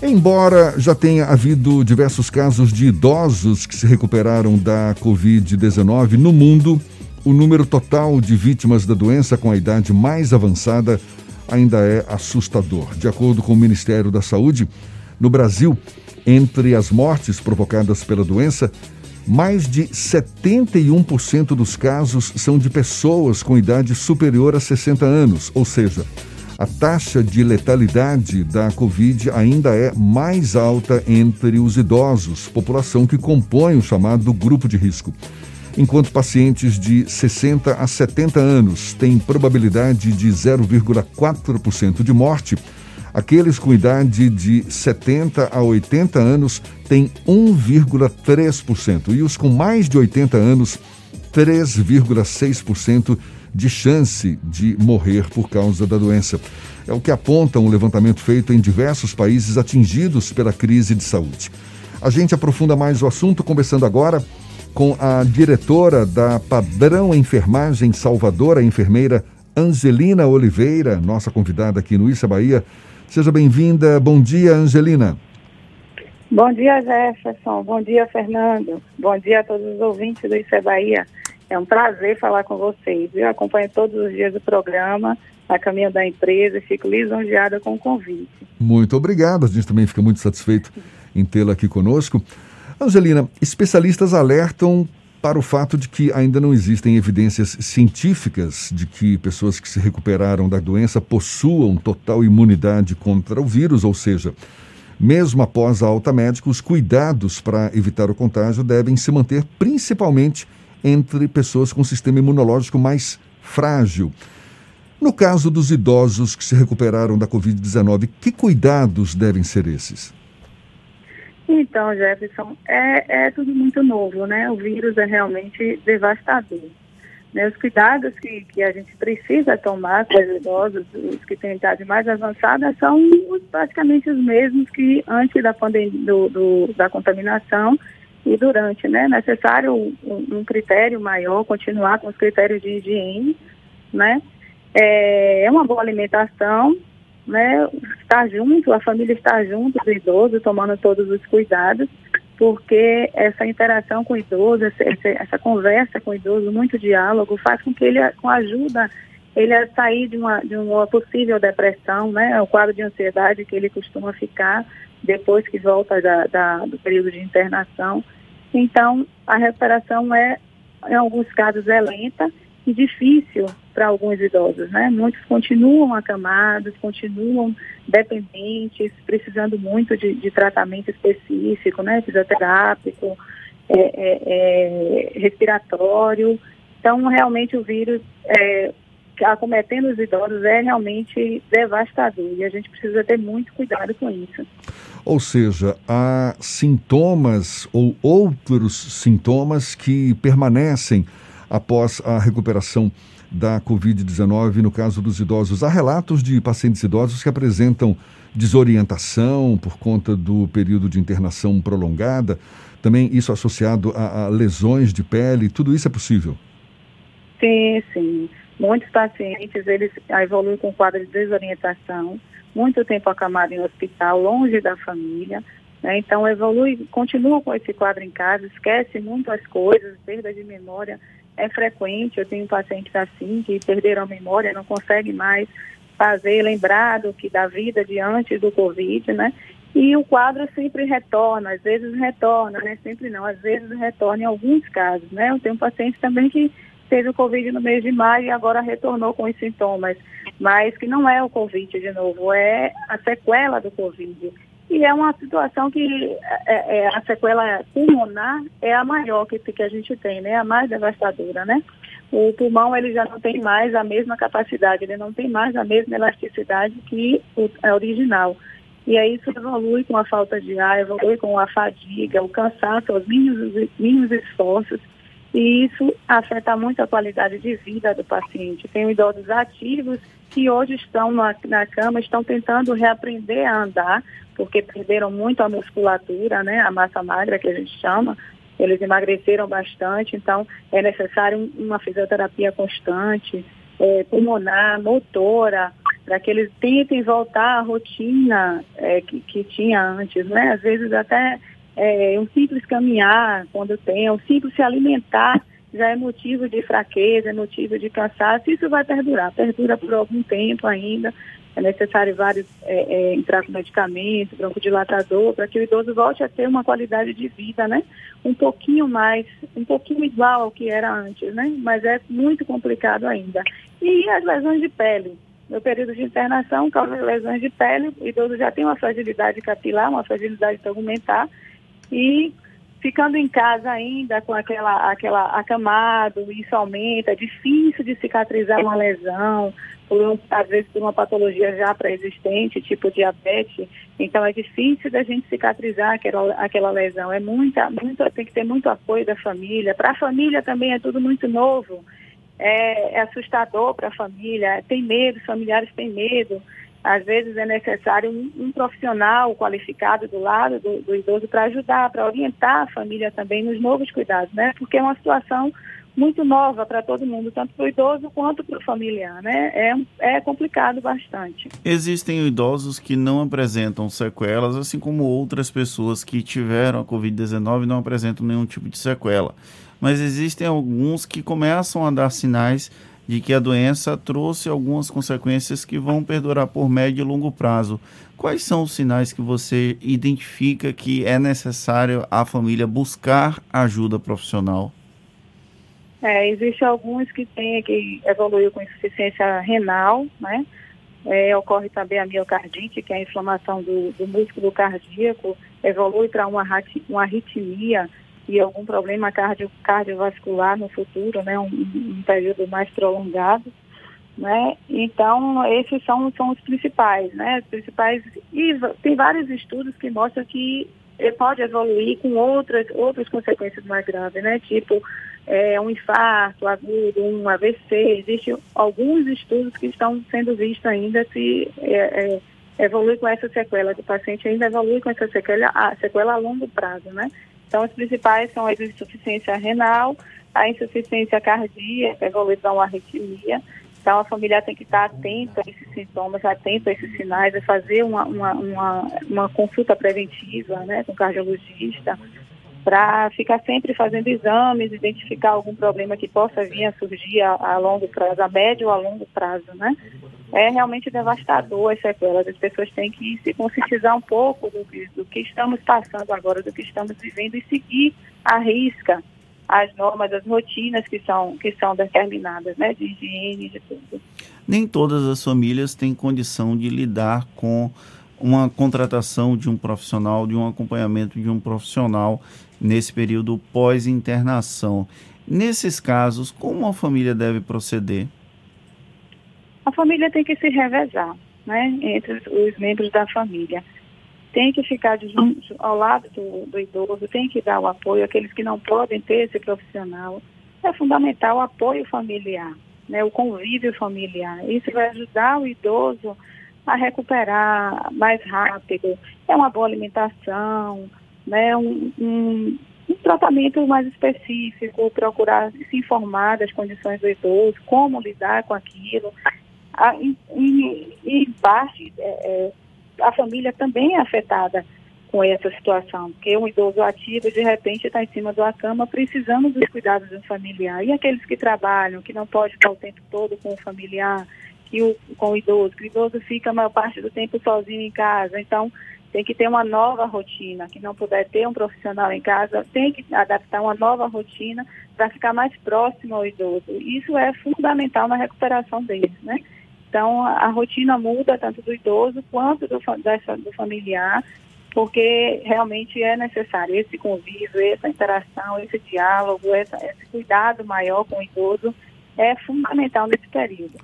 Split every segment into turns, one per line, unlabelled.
Embora já tenha havido diversos casos de idosos que se recuperaram da Covid-19 no mundo, o número total de vítimas da doença com a idade mais avançada ainda é assustador. De acordo com o Ministério da Saúde, no Brasil, entre as mortes provocadas pela doença, mais de 71% dos casos são de pessoas com idade superior a 60 anos, ou seja, a taxa de letalidade da Covid ainda é mais alta entre os idosos, população que compõe o chamado grupo de risco. Enquanto pacientes de 60 a 70 anos têm probabilidade de 0,4% de morte, aqueles com idade de 70 a 80 anos têm 1,3% e os com mais de 80 anos, 3,6% de chance de morrer por causa da doença. É o que aponta um levantamento feito em diversos países atingidos pela crise de saúde. A gente aprofunda mais o assunto conversando agora com a diretora da Padrão Enfermagem Salvador, a enfermeira Angelina Oliveira, nossa convidada aqui no Issa Bahia. Seja bem-vinda. Bom dia, Angelina.
Bom dia, Jefferson. Bom dia, Fernando. Bom dia a todos os ouvintes do Issa Bahia. É um prazer falar com vocês. Eu acompanho todos os dias o programa, a caminho da empresa e fico lisonjeada com o convite.
Muito obrigado. A gente também fica muito satisfeito em tê-la aqui conosco. Angelina, especialistas alertam para o fato de que ainda não existem evidências científicas de que pessoas que se recuperaram da doença possuam total imunidade contra o vírus, ou seja, mesmo após a alta médica, os cuidados para evitar o contágio devem se manter principalmente entre pessoas com sistema imunológico mais frágil. No caso dos idosos que se recuperaram da Covid-19, que cuidados devem ser esses?
Então, Jefferson, é, é tudo muito novo, né? O vírus é realmente devastador. Né? Os cuidados que, que a gente precisa tomar com os idosos, os que têm idade mais avançada, são praticamente os mesmos que antes da pandemia, do, do, da contaminação e durante, né? É necessário um, um, critério maior, continuar com os critérios de higiene, né? É, é uma boa alimentação, né? Estar junto, a família estar junto do idoso, tomando todos os cuidados, porque essa interação com o idoso, essa, essa conversa com o idoso, muito diálogo, faz com que ele, com ajuda, ele a sair de uma, de uma possível depressão, né? O quadro de ansiedade que ele costuma ficar depois que volta da, da, do período de internação. Então, a recuperação é, em alguns casos, é lenta e difícil para alguns idosos, né? Muitos continuam acamados, continuam dependentes, precisando muito de, de tratamento específico, né? Fisioterápico, é, é, é, respiratório. Então, realmente, o vírus é, acometendo os idosos é realmente devastador e a gente precisa ter muito cuidado com isso.
Ou seja, há sintomas ou outros sintomas que permanecem após a recuperação da Covid-19, no caso dos idosos. Há relatos de pacientes idosos que apresentam desorientação por conta do período de internação prolongada, também isso associado a, a lesões de pele, tudo isso é possível?
Sim, sim. Muitos pacientes, eles evoluem com quadro de desorientação, muito tempo acamado em hospital, longe da família. Né? Então, evolui, continua com esse quadro em casa, esquece muito as coisas, perda de memória é frequente. Eu tenho pacientes assim que perderam a memória, não conseguem mais fazer, lembrar do que da vida de antes do Covid, né? E o quadro sempre retorna, às vezes retorna, né? Sempre não, às vezes retorna em alguns casos, né? Eu tenho um paciente também que teve o Covid no mês de maio e agora retornou com os sintomas, mas que não é o Covid de novo, é a sequela do Covid. E é uma situação que é, é, a sequela pulmonar é a maior que, que a gente tem, né? A mais devastadora, né? O pulmão ele já não tem mais a mesma capacidade, ele não tem mais a mesma elasticidade que é original. E aí isso evolui com a falta de ar, evolui com a fadiga, o cansaço, os mínimos, mínimos esforços. E isso afeta muito a qualidade de vida do paciente. Tem idosos ativos que hoje estão na, na cama, estão tentando reaprender a andar, porque perderam muito a musculatura, né, a massa magra que a gente chama. Eles emagreceram bastante, então é necessário uma fisioterapia constante, é, pulmonar, motora, para que eles tentem voltar à rotina é, que, que tinha antes, né? Às vezes até é, um simples caminhar quando tem, um simples se alimentar já é motivo de fraqueza, é motivo de cansaço, isso vai perdurar, perdura por algum tempo ainda, é necessário vários é, é, entrar com medicamento, broncodilatador, para que o idoso volte a ter uma qualidade de vida, né? Um pouquinho mais, um pouquinho igual ao que era antes, né? Mas é muito complicado ainda. E as lesões de pele, no período de internação, causa lesões de pele, o idoso já tem uma fragilidade capilar, uma fragilidade tegumentar, e ficando em casa ainda com aquela, aquela acamado, isso aumenta, é difícil de cicatrizar uma lesão, por às vezes por uma patologia já pré-existente, tipo diabetes, então é difícil da gente cicatrizar aquela, aquela lesão. É muita, muito, tem que ter muito apoio da família. Para a família também é tudo muito novo é, é assustador para a família, tem medo, os familiares têm medo. Às vezes é necessário um, um profissional qualificado do lado do, do idoso para ajudar, para orientar a família também nos novos cuidados, né? Porque é uma situação muito nova para todo mundo, tanto para o idoso quanto para o familiar, né? É, é complicado bastante.
Existem idosos que não apresentam sequelas, assim como outras pessoas que tiveram a Covid-19 não apresentam nenhum tipo de sequela mas existem alguns que começam a dar sinais de que a doença trouxe algumas consequências que vão perdurar por médio e longo prazo. Quais são os sinais que você identifica que é necessário a família buscar ajuda profissional?
É, Existem alguns que têm que evoluir com insuficiência renal, né? É, ocorre também a miocardite, que é a inflamação do, do músculo cardíaco, evolui para uma, uma arritmia, e algum problema cardio, cardiovascular no futuro, né, um, um, período mais prolongado, né? Então esses são, são os principais, né? Os principais e tem vários estudos que mostram que pode evoluir com outras outras consequências mais graves, né? Tipo é, um infarto agudo, um AVC. Existem alguns estudos que estão sendo vistos ainda se é, é, evolui com essa sequela, que o paciente ainda evolui com essa sequela, a sequela a longo prazo, né? Então, as principais são a insuficiência renal, a insuficiência cardíaca, evolução arritmia. Então, a família tem que estar atenta a esses sintomas, atenta a esses sinais, a fazer uma, uma, uma, uma consulta preventiva né, com o cardiologista, para ficar sempre fazendo exames, identificar algum problema que possa vir a surgir a, a longo prazo, a médio ou a longo prazo, né? É realmente devastador as sequelas. As pessoas têm que se conscientizar um pouco do que, do que estamos passando agora, do que estamos vivendo e seguir à risca as normas, as rotinas que são, que são determinadas, né, de higiene, de tudo.
Nem todas as famílias têm condição de lidar com uma contratação de um profissional, de um acompanhamento de um profissional nesse período pós-internação. Nesses casos, como a família deve proceder?
A família tem que se revezar, né, entre os membros da família. Tem que ficar junto, ao lado do, do idoso, tem que dar o apoio àqueles que não podem ter esse profissional. É fundamental o apoio familiar, né, o convívio familiar. Isso vai ajudar o idoso a recuperar mais rápido. É uma boa alimentação, né, um, um, um tratamento mais específico, procurar se informar das condições do idoso, como lidar com aquilo a, e, e, parte, é, é, a família também é afetada com essa situação, porque um idoso ativo, de repente, está em cima da cama precisando dos cuidados do familiar. E aqueles que trabalham, que não pode estar o tempo todo com o familiar, que o, com o idoso, que o idoso fica a maior parte do tempo sozinho em casa. Então, tem que ter uma nova rotina. Que não puder ter um profissional em casa, tem que adaptar uma nova rotina para ficar mais próximo ao idoso. Isso é fundamental na recuperação deles, né? Então, a rotina muda tanto do idoso quanto do, do familiar, porque realmente é necessário esse convívio, essa interação, esse diálogo, essa, esse cuidado maior com o idoso é fundamental nesse período.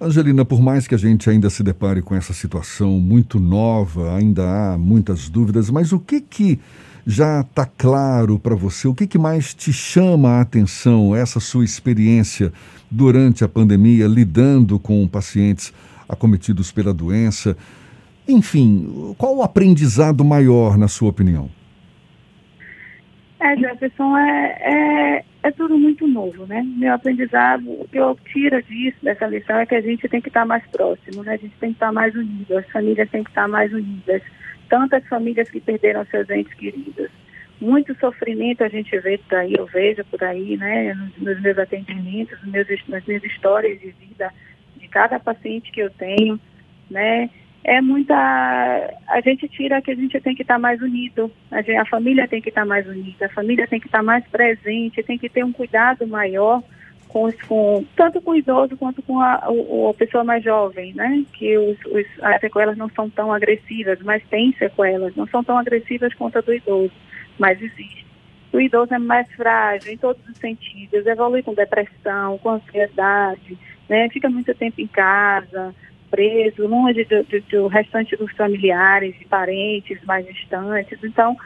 Angelina, por mais que a gente ainda se depare com essa situação muito nova, ainda há muitas dúvidas, mas o que que já está claro para você? O que, que mais te chama a atenção, essa sua experiência durante a pandemia, lidando com pacientes acometidos pela doença? Enfim, qual o aprendizado maior, na sua opinião?
É, Jefferson, é, é, é tudo muito novo, né? Meu aprendizado, o que eu tiro disso, dessa lição, é que a gente tem que estar mais próximo, né? A gente tem que estar mais unido, as famílias têm que estar mais unidas. Tantas famílias que perderam seus entes queridos. Muito sofrimento a gente vê por aí, eu vejo por aí, né? Nos, meus atendimentos, nos meus, nas minhas histórias de vida de cada paciente que eu tenho, né? é muita. A gente tira que a gente tem que estar mais unido, a, gente, a família tem que estar mais unida, a família tem que estar mais presente, tem que ter um cuidado maior com, com tanto com o idoso quanto com a, a, a pessoa mais jovem, né? Que os, os, as sequelas não são tão agressivas, mas tem sequelas, não são tão agressivas quanto a do idoso, mas existe. O idoso é mais frágil em todos os sentidos, evolui com depressão, com ansiedade, né? Fica muito tempo em casa preso, longe do, do, do restante dos familiares e parentes mais distantes. Então,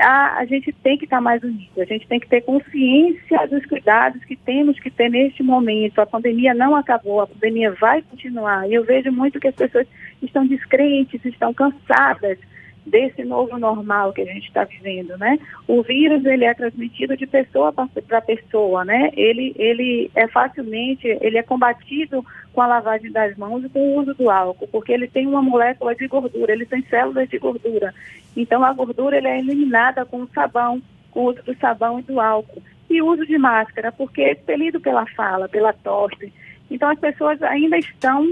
a, a, gente tem que estar mais unido, a gente tem que ter consciência dos cuidados que temos que ter neste momento. A pandemia não acabou, a pandemia vai continuar. E eu vejo muito que as pessoas estão descrentes, estão cansadas desse novo normal que a gente está vivendo, né? O vírus ele é transmitido de pessoa para pessoa, né? Ele ele é facilmente ele é combatido com a lavagem das mãos e com o uso do álcool, porque ele tem uma molécula de gordura, ele tem células de gordura. Então a gordura ele é eliminada com o sabão, com o uso do sabão e do álcool. E uso de máscara, porque é expelido pela fala, pela tosse. Então as pessoas ainda estão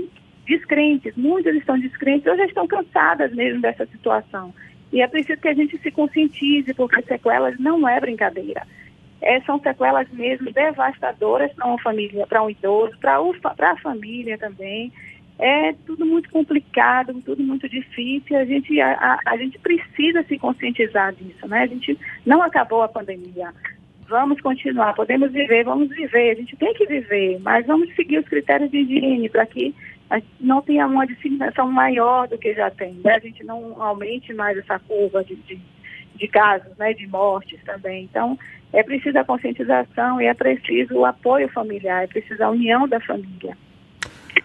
descrentes, muitas estão descrentes, ou já estão cansadas mesmo dessa situação. E é preciso que a gente se conscientize, porque sequelas não é brincadeira. É, são sequelas mesmo devastadoras para uma família, para um idoso, para a família também. É tudo muito complicado, tudo muito difícil. A gente, a, a, a gente precisa se conscientizar disso, né? A gente não acabou a pandemia vamos continuar, podemos viver, vamos viver, a gente tem que viver, mas vamos seguir os critérios de higiene para que não tenha uma disseminação maior do que já tem, né? a gente não aumente mais essa curva de, de, de casos, né, de mortes também. Então, é preciso a conscientização e é preciso o apoio familiar, é preciso a união da família.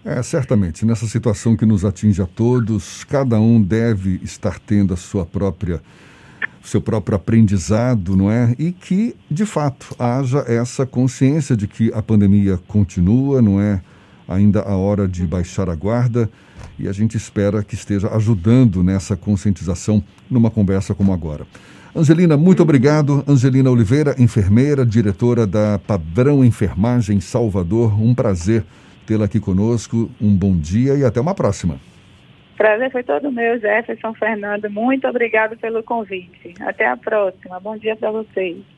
É, certamente, nessa situação que nos atinge a todos, cada um deve estar tendo a sua própria seu próprio aprendizado, não é? E que, de fato, haja essa consciência de que a pandemia continua, não é? Ainda a hora de baixar a guarda e a gente espera que esteja ajudando nessa conscientização numa conversa como agora. Angelina, muito obrigado. Angelina Oliveira, enfermeira, diretora da Padrão Enfermagem Salvador. Um prazer tê-la aqui conosco. Um bom dia e até uma próxima.
Prazer foi todo meu, Jefferson Fernando. Muito obrigado pelo convite. Até a próxima. Bom dia para vocês.